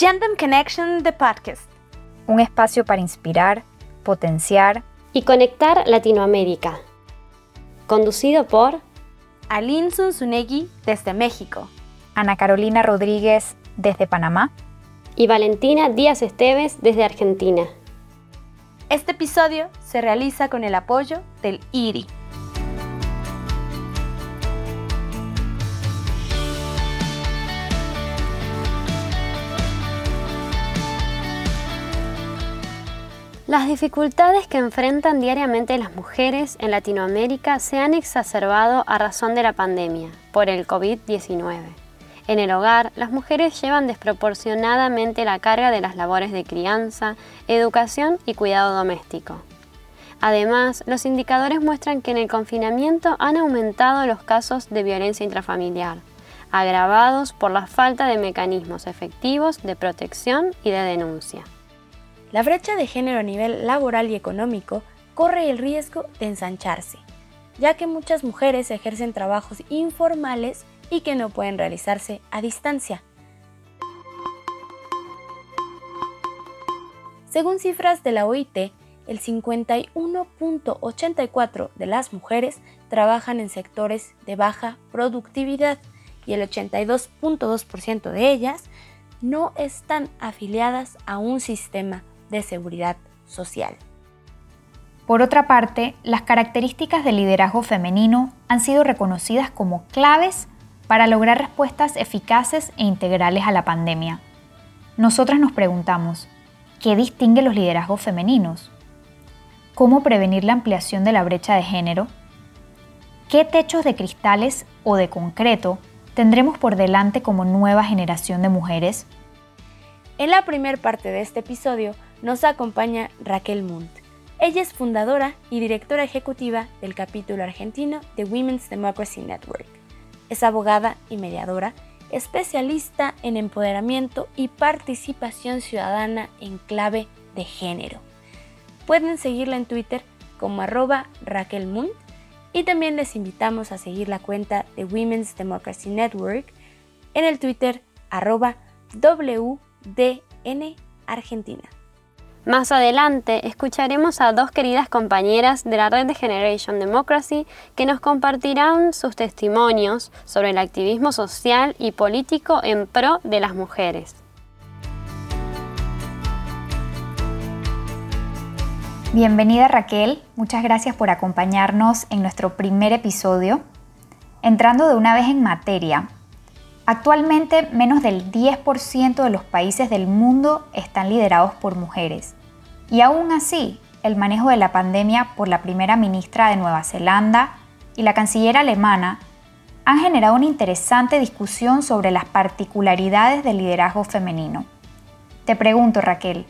Gender Connection The Podcast. Un espacio para inspirar, potenciar y conectar Latinoamérica. Conducido por Aline Zunzunegui desde México, Ana Carolina Rodríguez desde Panamá y Valentina Díaz Esteves desde Argentina. Este episodio se realiza con el apoyo del IRI. Las dificultades que enfrentan diariamente las mujeres en Latinoamérica se han exacerbado a razón de la pandemia por el COVID-19. En el hogar, las mujeres llevan desproporcionadamente la carga de las labores de crianza, educación y cuidado doméstico. Además, los indicadores muestran que en el confinamiento han aumentado los casos de violencia intrafamiliar, agravados por la falta de mecanismos efectivos de protección y de denuncia. La brecha de género a nivel laboral y económico corre el riesgo de ensancharse, ya que muchas mujeres ejercen trabajos informales y que no pueden realizarse a distancia. Según cifras de la OIT, el 51.84 de las mujeres trabajan en sectores de baja productividad y el 82.2% de ellas no están afiliadas a un sistema de seguridad social. Por otra parte, las características del liderazgo femenino han sido reconocidas como claves para lograr respuestas eficaces e integrales a la pandemia. Nosotras nos preguntamos, ¿qué distingue los liderazgos femeninos? ¿Cómo prevenir la ampliación de la brecha de género? ¿Qué techos de cristales o de concreto tendremos por delante como nueva generación de mujeres? En la primera parte de este episodio nos acompaña Raquel Munt. Ella es fundadora y directora ejecutiva del capítulo argentino de Women's Democracy Network. Es abogada y mediadora, especialista en empoderamiento y participación ciudadana en clave de género. Pueden seguirla en Twitter como arroba Raquel Munt y también les invitamos a seguir la cuenta de Women's Democracy Network en el Twitter arroba. Más adelante escucharemos a dos queridas compañeras de la red de Generation Democracy que nos compartirán sus testimonios sobre el activismo social y político en pro de las mujeres. Bienvenida Raquel, muchas gracias por acompañarnos en nuestro primer episodio. Entrando de una vez en materia, Actualmente, menos del 10% de los países del mundo están liderados por mujeres. Y aún así, el manejo de la pandemia por la primera ministra de Nueva Zelanda y la canciller alemana han generado una interesante discusión sobre las particularidades del liderazgo femenino. Te pregunto, Raquel,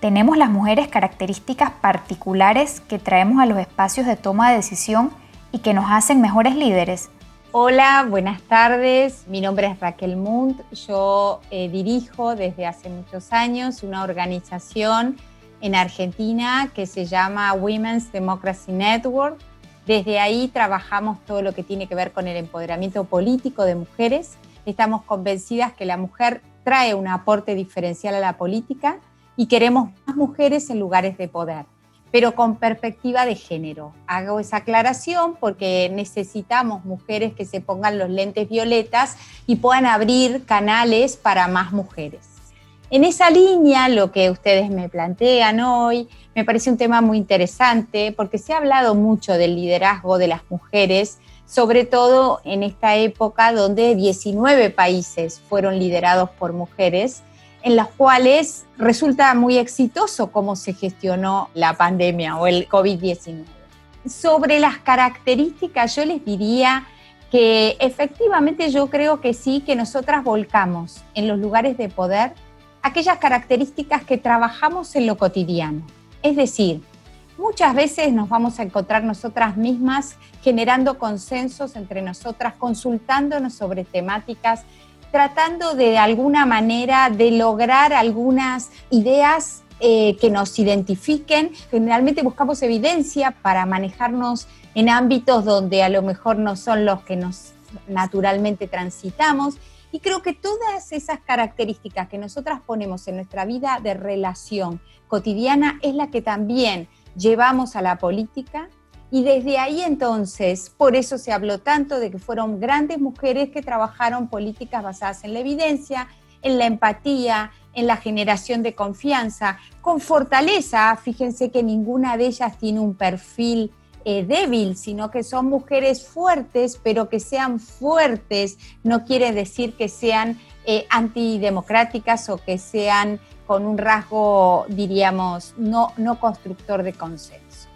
¿tenemos las mujeres características particulares que traemos a los espacios de toma de decisión y que nos hacen mejores líderes? Hola, buenas tardes. Mi nombre es Raquel Munt. Yo eh, dirijo desde hace muchos años una organización en Argentina que se llama Women's Democracy Network. Desde ahí trabajamos todo lo que tiene que ver con el empoderamiento político de mujeres. Estamos convencidas que la mujer trae un aporte diferencial a la política y queremos más mujeres en lugares de poder pero con perspectiva de género. Hago esa aclaración porque necesitamos mujeres que se pongan los lentes violetas y puedan abrir canales para más mujeres. En esa línea, lo que ustedes me plantean hoy, me parece un tema muy interesante porque se ha hablado mucho del liderazgo de las mujeres, sobre todo en esta época donde 19 países fueron liderados por mujeres en las cuales resulta muy exitoso cómo se gestionó la pandemia o el COVID-19. Sobre las características, yo les diría que efectivamente yo creo que sí, que nosotras volcamos en los lugares de poder aquellas características que trabajamos en lo cotidiano. Es decir, muchas veces nos vamos a encontrar nosotras mismas generando consensos entre nosotras, consultándonos sobre temáticas tratando de alguna manera de lograr algunas ideas eh, que nos identifiquen. Generalmente buscamos evidencia para manejarnos en ámbitos donde a lo mejor no son los que nos naturalmente transitamos Y creo que todas esas características que nosotras ponemos en nuestra vida de relación cotidiana es la que también llevamos a la política. Y desde ahí entonces, por eso se habló tanto de que fueron grandes mujeres que trabajaron políticas basadas en la evidencia, en la empatía, en la generación de confianza, con fortaleza. Fíjense que ninguna de ellas tiene un perfil eh, sino que son mujeres fuertes, pero que sean fuertes no quiere decir que sean eh, antidemocráticas o que sean con un rasgo, diríamos, no, no constructor de consensos.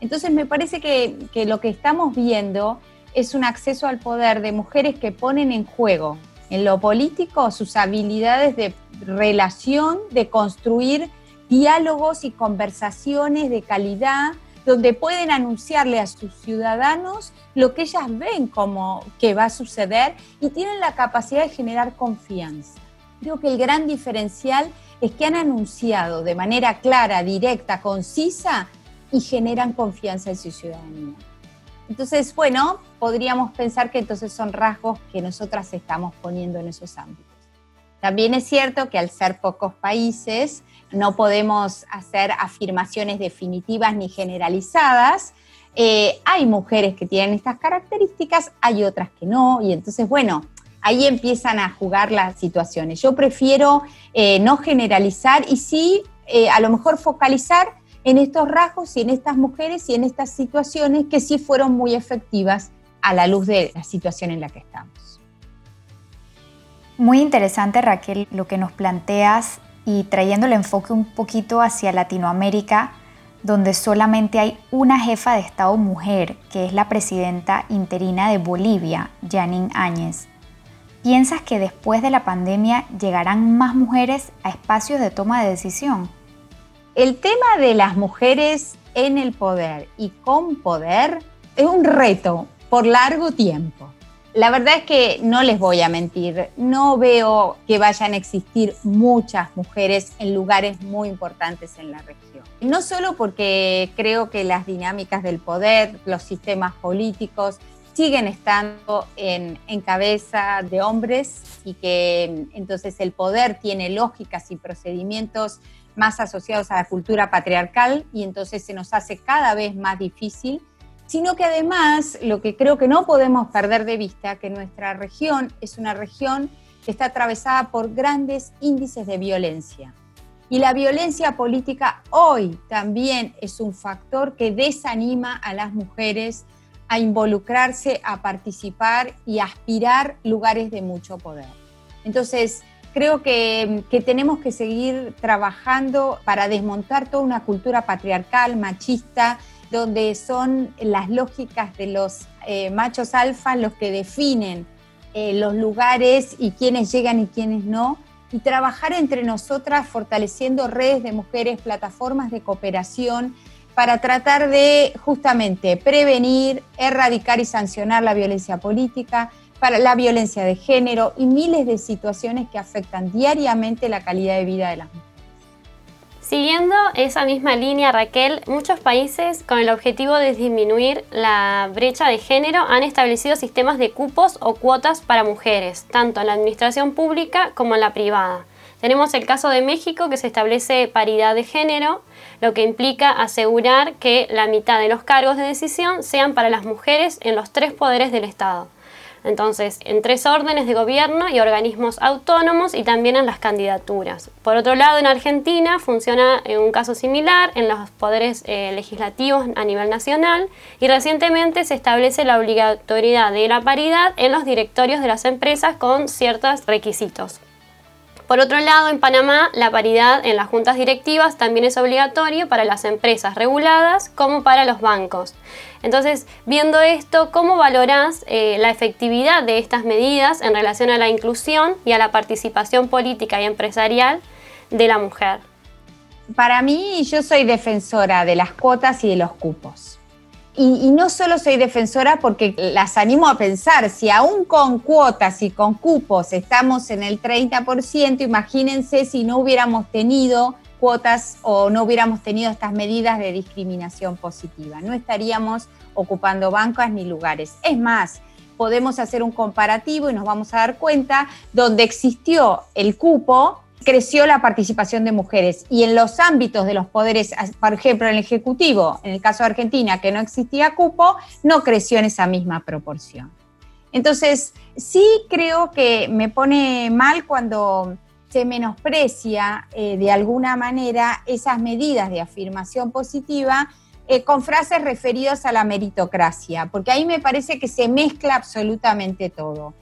Entonces me parece que, que lo que estamos viendo es un acceso al poder de mujeres que ponen en juego en lo político sus habilidades de relación, de construir diálogos y conversaciones de calidad donde pueden anunciarle a sus ciudadanos lo que ellas ven como que va a suceder y tienen la capacidad de generar confianza. Creo que el gran diferencial es que han anunciado de manera clara, directa, concisa y generan confianza en su ciudadanía. Entonces, bueno, podríamos pensar que entonces son rasgos que nosotras estamos poniendo en esos ámbitos. También es cierto que al ser pocos países no podemos hacer afirmaciones definitivas ni generalizadas. Eh, hay mujeres que tienen estas características, hay otras que no, y entonces, bueno, ahí empiezan a jugar las situaciones. Yo prefiero eh, no generalizar y sí, eh, a lo mejor focalizar en estos rasgos y en estas mujeres y en estas situaciones que sí fueron muy efectivas a la luz de la situación en la que estamos. Muy interesante Raquel lo que nos planteas y trayendo el enfoque un poquito hacia Latinoamérica, donde solamente hay una jefa de Estado mujer, que es la presidenta interina de Bolivia, Janine Áñez. ¿Piensas que después de la pandemia llegarán más mujeres a espacios de toma de decisión? El tema de las mujeres en el poder y con poder es un reto por largo tiempo. La verdad es que no les voy a mentir, no veo que vayan a existir muchas mujeres en lugares muy importantes en la región. No solo porque creo que las dinámicas del poder, los sistemas políticos siguen estando en, cabeza de hombres y que entonces el poder tiene lógicas y procedimientos más asociados a la cultura patriarcal y entonces se nos hace cada vez más difícil, sino que además lo que creo que no podemos perder de vista, que nuestra región es una región que está atravesada por grandes índices de violencia. Y la violencia política hoy también es un factor que desanima a las mujeres a involucrarse, a participar y a aspirar lugares de mucho poder. Entonces, creo que, tenemos que seguir trabajando para desmontar toda una cultura patriarcal, machista, donde son las lógicas de los eh, machos alfa los que definen eh, los lugares y quiénes llegan y quiénes no, y trabajar entre nosotras fortaleciendo redes de mujeres, plataformas de cooperación para tratar de justamente prevenir, erradicar y sancionar la violencia política, para la violencia de género y miles de situaciones que afectan diariamente la calidad de vida de las mujeres. Siguiendo esa misma línea, Raquel, muchos países con el objetivo de disminuir la brecha de género han establecido sistemas de cupos o cuotas para mujeres, tanto en la administración pública como en la privada. Tenemos el caso de México que se establece paridad de género, lo que implica asegurar que la mitad de los cargos de decisión sean para las mujeres en los tres poderes del Estado. Entonces, en tres órdenes de gobierno y organismos autónomos y también en las candidaturas. Por otro lado, en Argentina funciona en un caso similar en los poderes eh, legislativos a nivel nacional y recientemente se establece la obligatoriedad de la paridad en los directorios de las empresas con ciertos requisitos. Por otro lado, en Panamá, la paridad en las juntas directivas también es obligatorio para las empresas reguladas como para los bancos. Entonces, viendo esto, ¿cómo valorás eh, la efectividad de estas medidas en relación a la inclusión y a la participación política y empresarial de la mujer? Para mí, yo soy defensora de las cuotas y de los cupos. Y, no solo soy defensora porque las animo a pensar, si aún con cuotas y con cupos estamos en el 30%, imagínense si no hubiéramos tenido cuotas o no hubiéramos tenido estas medidas de discriminación positiva. No estaríamos ocupando bancas ni lugares. Es más, podemos hacer un comparativo y nos vamos a dar cuenta, donde existió el cupo, creció la participación de mujeres y en los ámbitos de los poderes, por ejemplo, en el Ejecutivo, en el caso de Argentina, que no existía cupo, no creció en esa misma proporción. Entonces, sí creo que me pone mal cuando se menosprecia eh, de alguna manera esas medidas de afirmación positiva eh, con frases referidas a la meritocracia, porque ahí me parece que se mezcla absolutamente todo.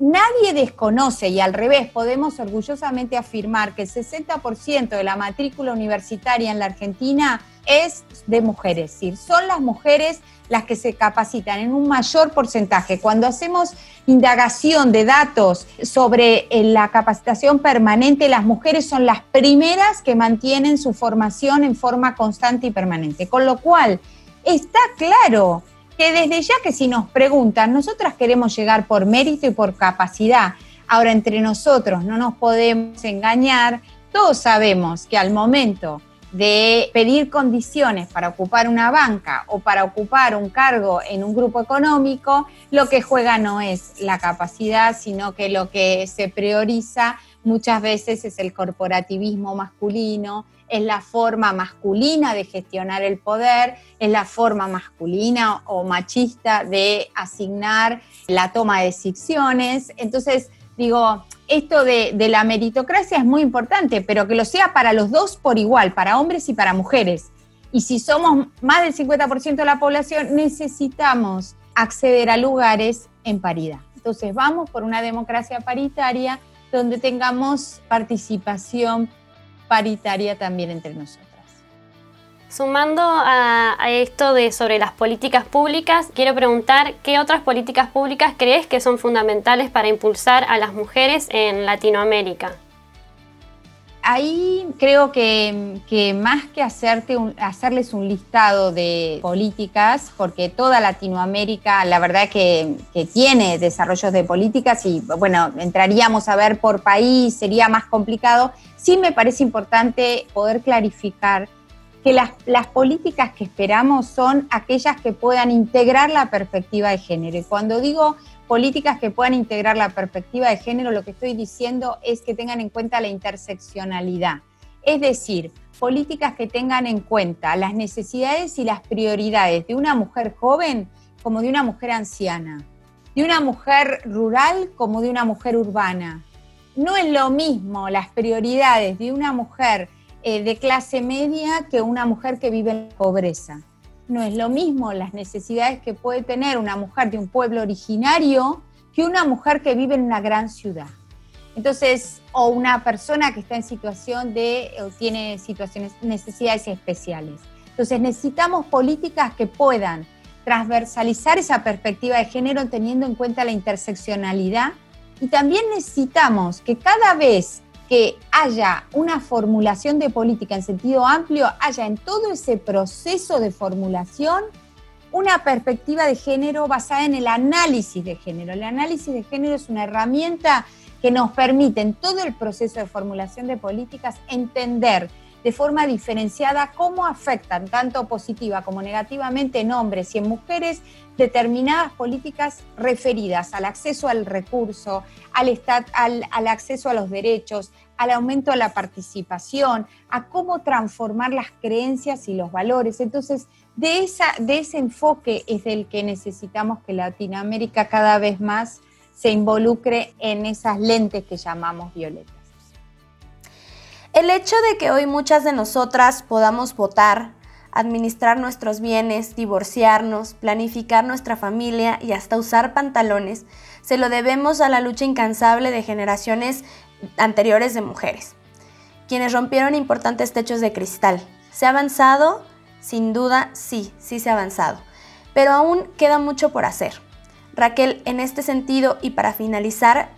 Nadie desconoce y al revés, podemos orgullosamente afirmar que el 60% de la matrícula universitaria en la Argentina es de mujeres, es decir, son las mujeres las que se capacitan en un mayor porcentaje. Cuando hacemos indagación de datos sobre eh, la capacitación permanente, las mujeres son las primeras que mantienen su formación en forma constante y permanente. Con lo cual, está claro que desde ya que si nos preguntan, nosotras queremos llegar por mérito y por capacidad. Ahora, entre nosotros no nos podemos engañar, todos sabemos que al momento de pedir condiciones para ocupar una banca o para ocupar un cargo en un grupo económico, lo que juega no es la capacidad, sino que lo que se prioriza muchas veces es el corporativismo masculino, es la forma masculina de gestionar el poder, es la forma masculina o machista de asignar la toma de decisiones. Entonces, digo, esto de, la meritocracia es muy importante, pero que lo sea para los dos por igual, para hombres y para mujeres. Y si somos más del 50% de la población, necesitamos acceder a lugares en paridad. Entonces vamos por una democracia paritaria donde tengamos participación paritaria también entre nosotros. Sumando a, esto de sobre las políticas públicas, quiero preguntar qué otras políticas públicas crees que son fundamentales para impulsar a las mujeres en Latinoamérica. Ahí creo que, más que hacerte hacerles un listado de políticas, porque toda Latinoamérica, la verdad que, que tiene desarrollos de políticas y bueno, entraríamos a ver por país, sería más complicado, sí me parece importante poder clarificar que las, políticas que esperamos son aquellas que puedan integrar la perspectiva de género. Cuando digo políticas que puedan integrar la perspectiva de género, lo que estoy diciendo es que tengan en cuenta la interseccionalidad. Es decir, políticas que tengan en cuenta las necesidades y las prioridades de una mujer joven como de una mujer anciana, de una mujer rural como de una mujer urbana. No es lo mismo las prioridades de una mujer eh, de clase media que una mujer que vive en pobreza. No es lo mismo las necesidades que puede tener una mujer de un pueblo originario que una mujer que vive en una gran ciudad. Entonces, o una persona que está en situación de, o tiene situaciones, necesidades especiales. Entonces, necesitamos políticas que puedan transversalizar esa perspectiva de género teniendo en cuenta la interseccionalidad y también necesitamos que cada vez que haya una formulación de política en sentido amplio, haya en todo ese proceso de formulación una perspectiva de género basada en el análisis de género. El análisis de género es una herramienta que nos permite en todo el proceso de formulación de políticas entender de forma diferenciada cómo afectan tanto positiva como negativamente en hombres y en mujeres determinadas políticas referidas al acceso al recurso, al, al, acceso a los derechos, al aumento de la participación, a cómo transformar las creencias y los valores. Entonces, de, esa, de ese enfoque es del que necesitamos que Latinoamérica cada vez más se involucre en esas lentes que llamamos violetas. El hecho de que hoy muchas de nosotras podamos votar, administrar nuestros bienes, divorciarnos, planificar nuestra familia y hasta usar pantalones, se lo debemos a la lucha incansable de generaciones anteriores de mujeres, quienes rompieron importantes techos de cristal. ¿Se ha avanzado? Sin duda, sí, sí se ha avanzado, pero aún queda mucho por hacer. Raquel, en este sentido y para finalizar,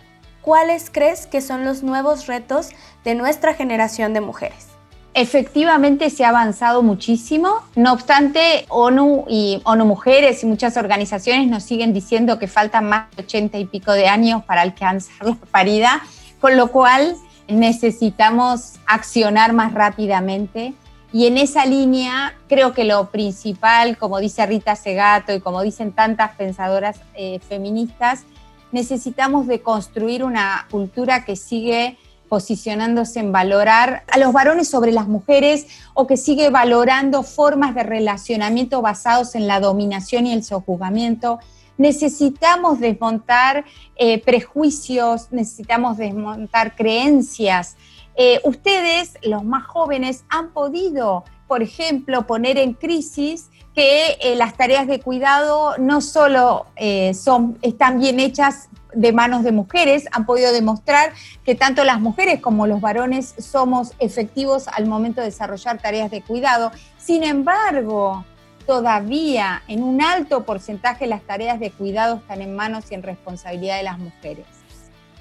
¿cuáles crees que son los nuevos retos de nuestra generación de mujeres? Efectivamente se ha avanzado muchísimo, no obstante ONU y ONU Mujeres y muchas organizaciones nos siguen diciendo que faltan más de 80 y pico de años para alcanzar la paridad, con lo cual necesitamos accionar más rápidamente Y en esa línea creo que lo principal, como dice Rita Segato y como dicen tantas pensadoras eh, feministas, necesitamos de construir una cultura que sigue posicionándose en valorar a los varones sobre las mujeres o que sigue valorando formas de relacionamiento basados en la dominación y el sojuzgamiento. Necesitamos desmontar eh, prejuicios, necesitamos desmontar creencias. Eh, ustedes, los más jóvenes, han podido, por ejemplo, poner en crisis que eh, las tareas de cuidado no solo son, están bien hechas de manos de mujeres, han podido demostrar que tanto las mujeres como los varones somos efectivos al momento de desarrollar tareas de cuidado. Sin embargo, todavía en un alto porcentaje las tareas de cuidado están en manos y en responsabilidad de las mujeres.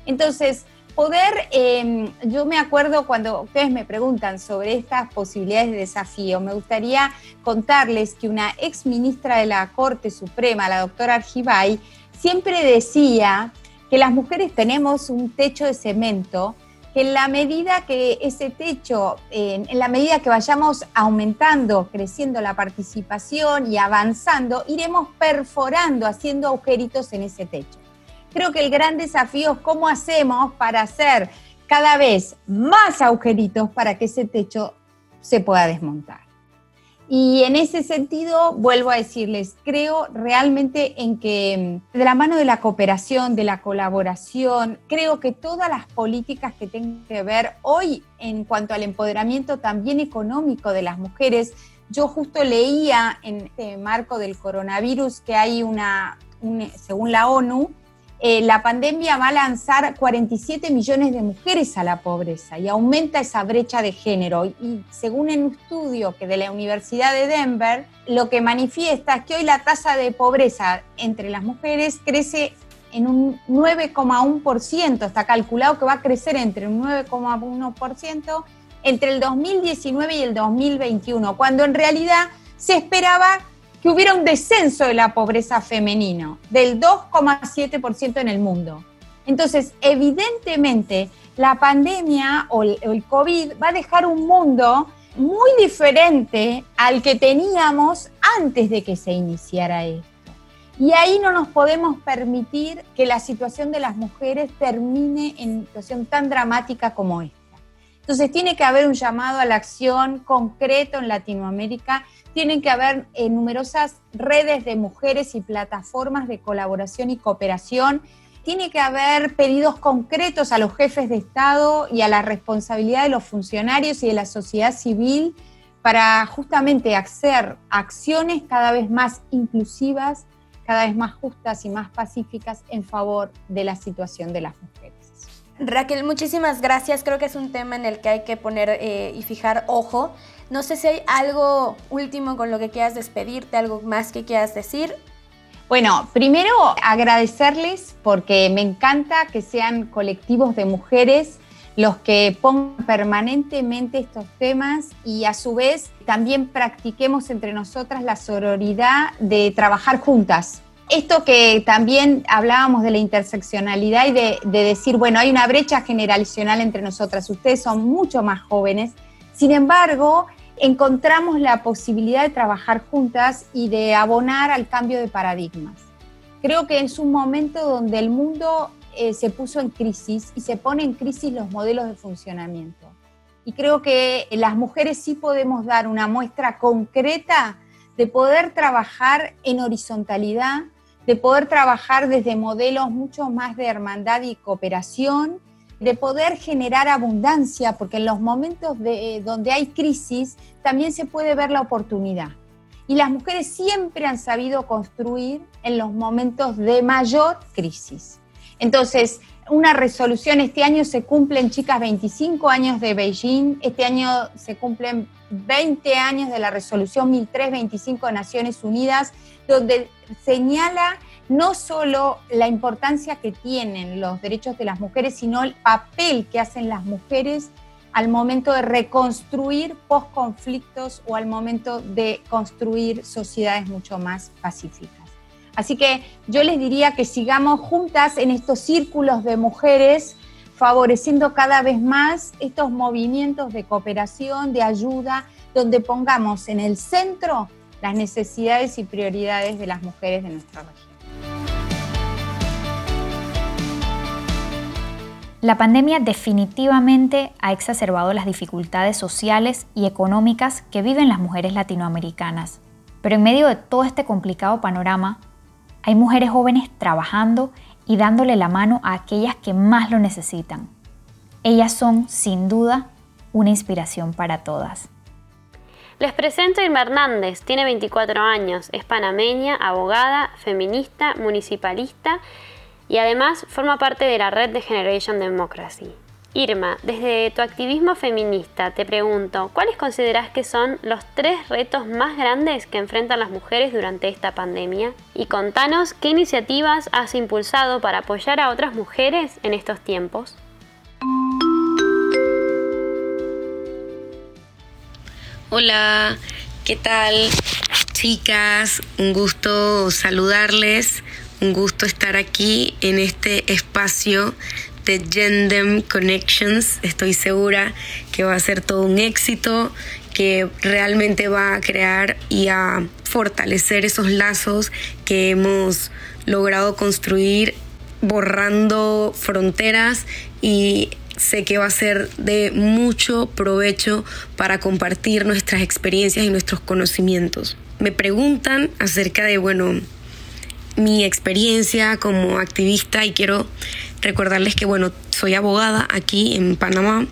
Entonces, poder, em, yo me acuerdo cuando ustedes me preguntan sobre estas posibilidades de desafío, me gustaría contarles que una ex ministra de la Corte Suprema, la doctora Argibay, siempre decía que las mujeres tenemos un techo de cemento, que en la medida que ese techo, en, la medida que vayamos aumentando, creciendo la participación y avanzando, iremos perforando, haciendo agujeritos en ese techo. Creo que el gran desafío es cómo hacemos para hacer cada vez más agujeritos para que ese techo se pueda desmontar. Y en ese sentido, vuelvo a decirles, creo realmente en que mm, de la mano de la cooperación, de la colaboración, creo que todas las políticas que tengan que ver hoy en cuanto al empoderamiento también económico de las mujeres, yo justo leía en este marco del coronavirus que hay una, según la ONU, eh, la pandemia va a lanzar 47 millones de mujeres a la pobreza y aumenta esa brecha de género. Y según un estudio que de la Universidad de Denver, lo que manifiesta es que hoy la tasa de pobreza entre las mujeres crece en un 9,1%. Está calculado que va a crecer entre un 9,1% entre el 2019 y el 2021, cuando en realidad se esperaba que hubiera un descenso de la pobreza femenino del 2,7% en el mundo. Entonces, evidentemente, la pandemia o el COVID va a dejar un mundo muy diferente al que teníamos antes de que se iniciara esto. Y ahí no nos podemos permitir que la situación de las mujeres termine en situación tan dramática como esta. Entonces tiene que haber un llamado a la acción concreto en Latinoamérica tienen que haber eh, numerosas redes de mujeres y plataformas de colaboración y cooperación. Tiene que haber pedidos concretos a los jefes de Estado y a la responsabilidad de los funcionarios y de la sociedad civil para justamente hacer acciones cada vez más inclusivas, cada vez más justas y más pacíficas en favor de la situación de las mujeres. Raquel, muchísimas gracias. Creo que es un tema en el que hay que poner eh, y fijar ojo. No sé si hay algo último con lo que quieras despedirte, algo más que quieras decir. Bueno, primero agradecerles porque me encanta que sean colectivos de mujeres los que pongan permanentemente estos temas y a su vez también practiquemos entre nosotras la sororidad de trabajar juntas. Esto que también hablábamos de la interseccionalidad y de, de decir, bueno, hay una brecha generacional entre nosotras, ustedes son mucho más jóvenes, sin embargo, encontramos la posibilidad de trabajar juntas y de abonar al cambio de paradigmas. Creo que es un momento donde el mundo eh, se puso en crisis y se pone en crisis los modelos de funcionamiento. Y creo que las mujeres sí podemos dar una muestra concreta de poder trabajar en horizontalidad, de poder trabajar desde modelos mucho más de hermandad y cooperación, de poder generar abundancia, porque en los momentos de, donde hay crisis también se puede ver la oportunidad. Y las mujeres siempre han sabido construir en los momentos de mayor crisis. Entonces, una resolución, este año se cumplen, chicas, 25 años de Beijing, este año se cumplen 20 años de la resolución 1325 de Naciones Unidas, donde señala no solo la importancia que tienen los derechos de las mujeres, sino el papel que hacen las mujeres al momento de reconstruir post-conflictos o al momento de construir sociedades mucho más pacíficas. Así que yo les diría que sigamos juntas en estos círculos de mujeres, favoreciendo cada vez más estos movimientos de cooperación, de ayuda, donde pongamos en el centro las necesidades y prioridades de las mujeres de nuestra región. La pandemia definitivamente ha exacerbado las dificultades sociales y económicas que viven las mujeres latinoamericanas. Pero en medio de todo este complicado panorama, hay mujeres jóvenes trabajando y dándole la mano a aquellas que más lo necesitan. Ellas son, sin duda, una inspiración para todas. Les presento a Irma Hernández, tiene 24 años, es panameña, abogada, feminista, municipalista y además forma parte de la red de Generation Democracy. Irma, desde tu activismo feminista te pregunto, ¿cuáles consideras que son los tres retos más grandes que enfrentan las mujeres durante esta pandemia? Y contanos qué iniciativas has impulsado para apoyar a otras mujeres en estos tiempos. Hola, ¿qué tal? Chicas, un gusto saludarles, un gusto estar aquí en este espacio de Gendem Connections. Estoy segura que va a ser todo un éxito, que realmente va a crear y a fortalecer esos lazos que hemos logrado construir borrando fronteras y sé que va a ser de mucho provecho para compartir nuestras experiencias y nuestros conocimientos. Me preguntan acerca de, bueno, mi experiencia como activista y quiero recordarles que, bueno, soy abogada aquí en Panamá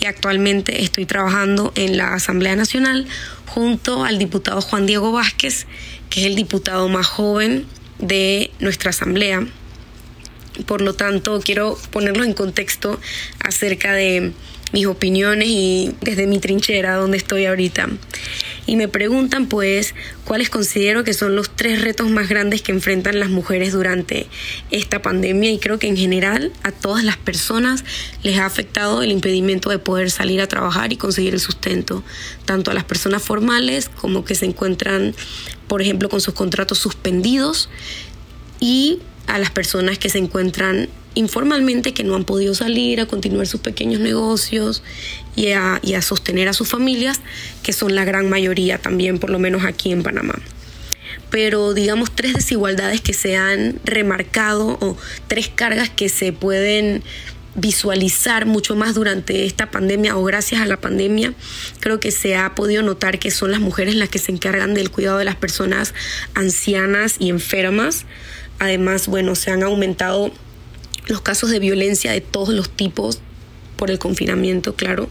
y actualmente estoy trabajando en la Asamblea Nacional junto al diputado Juan Diego Vázquez, que es el diputado más joven de nuestra Asamblea. Por lo tanto, quiero ponerlos en contexto acerca de mis opiniones y desde mi trinchera donde estoy ahorita. Y me preguntan pues cuáles considero que son los tres retos más grandes que enfrentan las mujeres durante esta pandemia y creo que en general a todas las personas les ha afectado el impedimento de poder salir a trabajar y conseguir el sustento, tanto a las personas formales como que se encuentran, por ejemplo, con sus contratos suspendidos y a las personas que se encuentran informalmente que no han podido salir a continuar sus pequeños negocios y a, y a, sostener a sus familias, que son la gran mayoría también, por lo menos aquí en Panamá. Pero digamos tres desigualdades que se han remarcado o tres cargas que se pueden visualizar mucho más durante esta pandemia o gracias a la pandemia, creo que se ha podido notar que son las mujeres las que se encargan del cuidado de las personas ancianas y enfermas. Además, bueno, se han aumentado los casos de violencia de todos los tipos por el confinamiento, claro.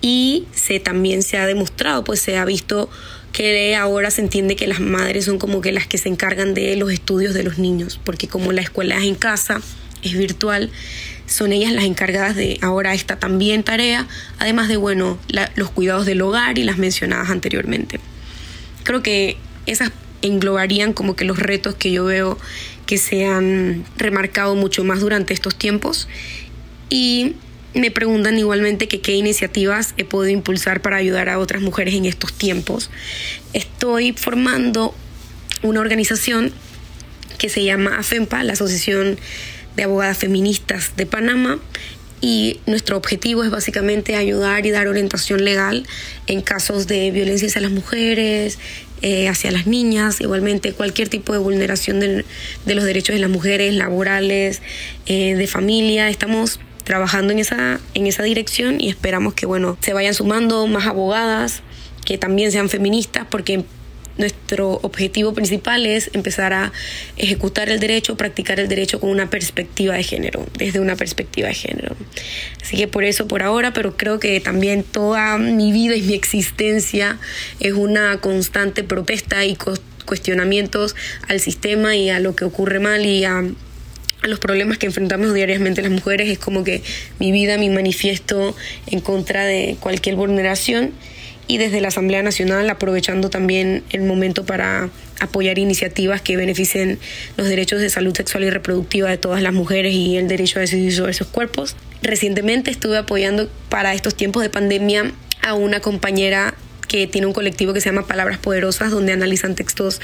Y se también se ha demostrado, pues se ha visto que ahora se entiende que las madres son como que las que se encargan de los estudios de los niños, porque como la escuela es en casa, es virtual, son ellas las encargadas de ahora esta también tarea, además de, bueno, los cuidados del hogar y las mencionadas anteriormente. Creo que esas englobarían como que los retos que yo veo que se han remarcado mucho más durante estos tiempos y me preguntan igualmente qué iniciativas he podido impulsar para ayudar a otras mujeres en estos tiempos. Estoy formando una organización que se llama AFEMPA, la Asociación de Abogadas Feministas de Panamá, y nuestro objetivo es básicamente ayudar y dar orientación legal en casos de violencia hacia las mujeres, eh, hacia las niñas, igualmente cualquier tipo de vulneración de, los derechos de las mujeres, laborales, eh, de familia. Estamos trabajando en esa, en esa dirección y esperamos que bueno, se vayan sumando más abogadas que también sean feministas porque nuestro objetivo principal es empezar a ejecutar el derecho, practicar el derecho con una perspectiva de género, desde una perspectiva de género. Así que por eso, por ahora, pero creo que también toda mi vida y mi existencia es una constante protesta y cuestionamientos al sistema y a lo que ocurre mal y a los problemas que enfrentamos diariamente las mujeres es como que mi vida, mi manifiesto en contra de cualquier vulneración y desde la Asamblea Nacional aprovechando también el momento para apoyar iniciativas que beneficien los derechos de salud sexual y reproductiva de todas las mujeres y el derecho a decidir sobre sus cuerpos. Recientemente estuve apoyando para estos tiempos de pandemia a una compañera que tiene un colectivo que se llama Palabras Poderosas, donde analizan textos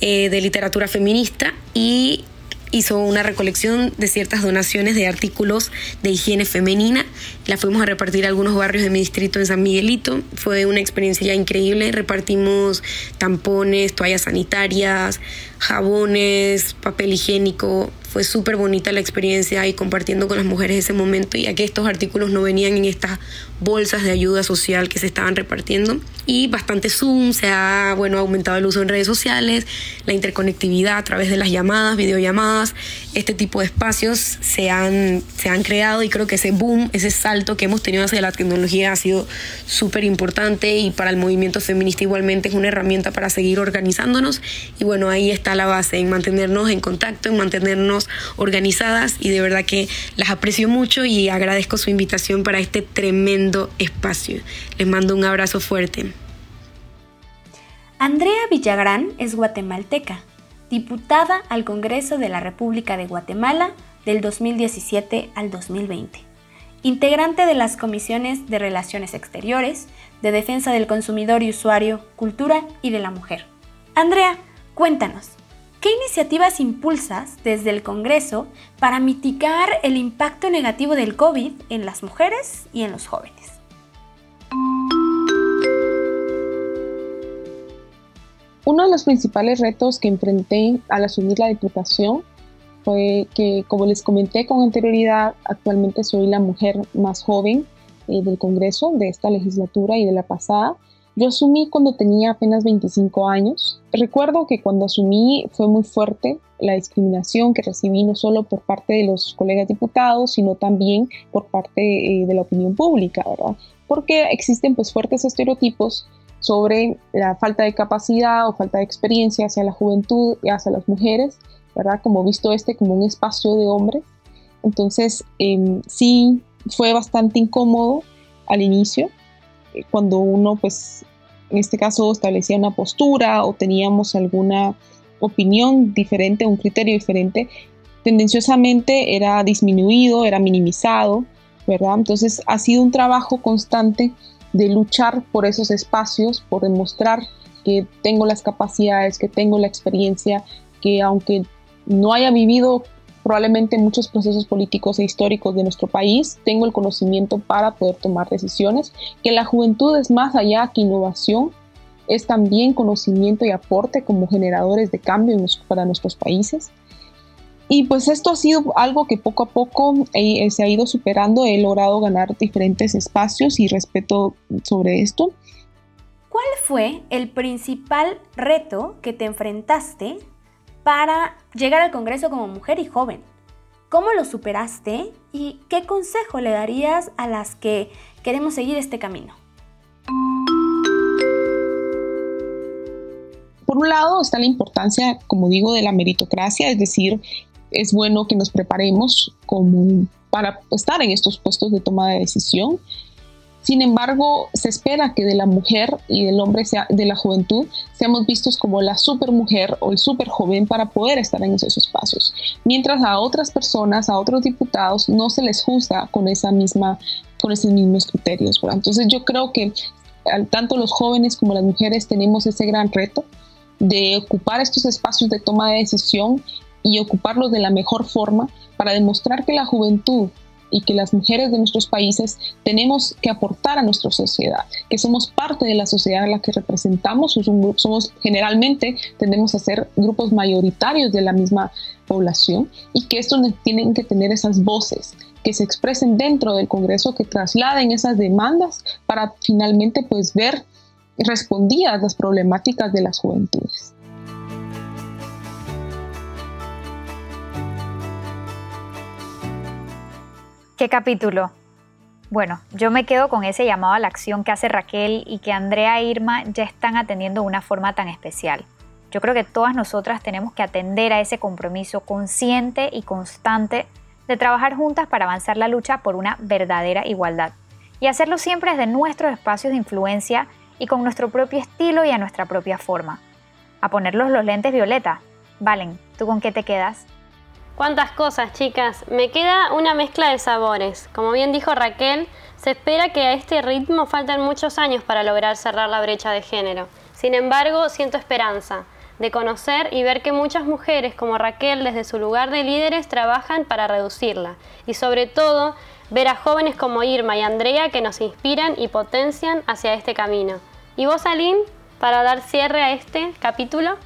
eh, de literatura feminista y hizo una recolección de ciertas donaciones de artículos de higiene femenina. La fuimos a repartir a algunos barrios de mi distrito en San Miguelito. Fue una experiencia ya increíble. Repartimos tampones, toallas sanitarias, jabones, papel higiénico. Fue súper bonita la experiencia y compartiendo con las mujeres ese momento, ya que estos artículos no venían en estas bolsas de ayuda social que se estaban repartiendo. Y bastante Zoom, se ha bueno, aumentado el uso en redes sociales, la interconectividad a través de las llamadas, videollamadas, este tipo de espacios se han, se han creado y creo que ese boom, ese salto que hemos tenido hacia la tecnología ha sido súper importante y para el movimiento feminista igualmente es una herramienta para seguir organizándonos. Y bueno, ahí está la base, en mantenernos en contacto, en mantenernos organizadas y de verdad que las aprecio mucho y agradezco su invitación para este tremendo espacio. Les mando un abrazo fuerte. Andrea Villagrán es guatemalteca, diputada al Congreso de la República de Guatemala del 2017 al 2020, integrante de las comisiones de Relaciones Exteriores, de Defensa del Consumidor y Usuario, Cultura y de la Mujer. Andrea, cuéntanos, ¿Qué iniciativas impulsas desde el Congreso para mitigar el impacto negativo del COVID en las mujeres y en los jóvenes? Uno de los principales retos que enfrenté al asumir la diputación fue que, como les comenté con anterioridad, actualmente soy la mujer más joven eh, del Congreso de esta legislatura y de la pasada yo asumí cuando tenía apenas 25 años. Recuerdo que cuando asumí fue muy fuerte la discriminación que recibí no solo por parte de los colegas diputados, sino también por parte eh, de la opinión pública, ¿verdad? Porque existen pues fuertes estereotipos sobre la falta de capacidad o falta de experiencia hacia la juventud y hacia las mujeres, ¿verdad? Como visto este como un espacio de hombres. Entonces, em, sí, fue bastante incómodo al inicio, cuando uno, pues, en este caso establecía una postura o teníamos alguna opinión diferente, un criterio diferente, tendenciosamente era disminuido, era minimizado, ¿verdad? Entonces ha sido un trabajo constante de luchar por esos espacios, por demostrar que tengo las capacidades, que tengo la experiencia, que aunque no haya vivido probablemente muchos procesos políticos e históricos de nuestro país, tengo el conocimiento para poder tomar decisiones, que la juventud es más allá que innovación, es también conocimiento y aporte como generadores de cambio para nuestros países. Y pues esto ha sido algo que poco a poco eh, se ha ido superando, he logrado ganar diferentes espacios y respeto sobre esto. ¿Cuál fue el principal reto que te enfrentaste para llegar al Congreso como mujer y joven. ¿Cómo lo superaste y qué consejo le darías a las que queremos seguir este camino? Por un lado está la importancia, como digo, de la meritocracia, es decir, es bueno que nos preparemos para estar en estos puestos de toma de decisión. Sin embargo, se espera que de la mujer y del hombre, sea, de la juventud, seamos vistos como la supermujer o el super joven para poder estar en esos espacios. Mientras a otras personas, a otros diputados, no se les juzga con, esa misma, con esos mismos criterios. Entonces yo creo que tanto los jóvenes como las mujeres tenemos ese gran reto de ocupar estos espacios de toma de decisión y ocuparlos de la mejor forma para demostrar que la juventud y que las mujeres de nuestros países tenemos que aportar a nuestra sociedad, que somos parte de la sociedad a la que representamos, somos, generalmente tendemos a ser grupos mayoritarios de la misma población y que estos tienen que tener esas voces que se expresen dentro del Congreso, que trasladen esas demandas para finalmente pues ver respondidas las problemáticas de las juventudes. ¿Qué capítulo? Bueno, yo me quedo con ese llamado a la acción que hace Raquel y que Andrea e Irma ya están atendiendo de una forma tan especial. Yo creo que todas nosotras tenemos que atender a ese compromiso consciente y constante de trabajar juntas para avanzar la lucha por una verdadera igualdad. Y hacerlo siempre desde nuestros espacios de influencia y con nuestro propio estilo y a nuestra propia forma. A ponerlos los lentes violeta. Valen, ¿tú con qué te quedas? Cuántas cosas, chicas. Me queda una mezcla de sabores. Como bien dijo Raquel, se espera que a este ritmo faltan muchos años para lograr cerrar la brecha de género. Sin embargo, siento esperanza. de conocer y ver que muchas mujeres como Raquel desde su lugar de líderes trabajan para reducirla y sobre todo ver a jóvenes como Irma y Andrea que nos inspiran y potencian hacia este camino. ¿Y vos, Aline, para dar cierre a este capítulo?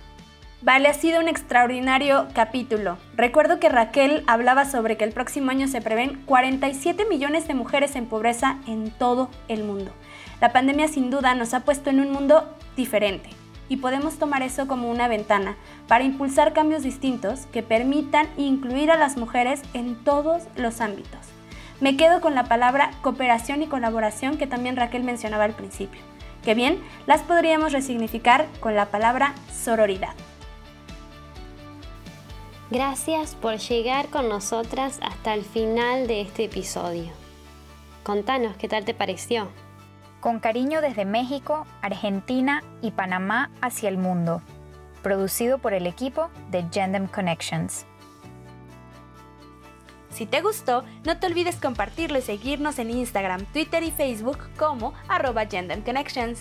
Vale, ha sido un extraordinario capítulo. Recuerdo que Raquel hablaba sobre que el próximo año se prevén 47 millones de mujeres en pobreza en todo el mundo. La pandemia sin duda nos ha puesto en un mundo diferente y podemos tomar eso como una ventana para impulsar cambios distintos que permitan incluir a las mujeres en todos los ámbitos. Me quedo con la palabra cooperación y colaboración que también Raquel mencionaba al principio, que bien las podríamos resignificar con la palabra sororidad. Gracias por llegar con nosotras hasta el final de este episodio. Contanos qué tal te pareció. Con cariño desde México, Argentina y Panamá hacia el mundo. Producido por el equipo de Gendem Connections. Si te gustó, no te olvides compartirlo y seguirnos en Instagram, Twitter y Facebook como arroba Connections.